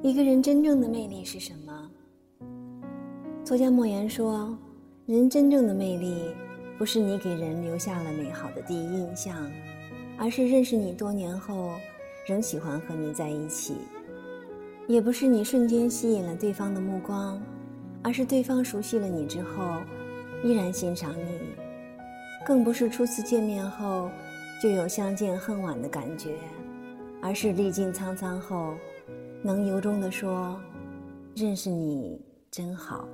一个人真正的魅力是什么？作家莫言说：“人真正的魅力，不是你给人留下了美好的第一印象，而是认识你多年后仍喜欢和你在一起；也不是你瞬间吸引了对方的目光，而是对方熟悉了你之后依然欣赏你；更不是初次见面后就有相见恨晚的感觉，而是历尽沧桑后。”能由衷地说：“认识你真好。”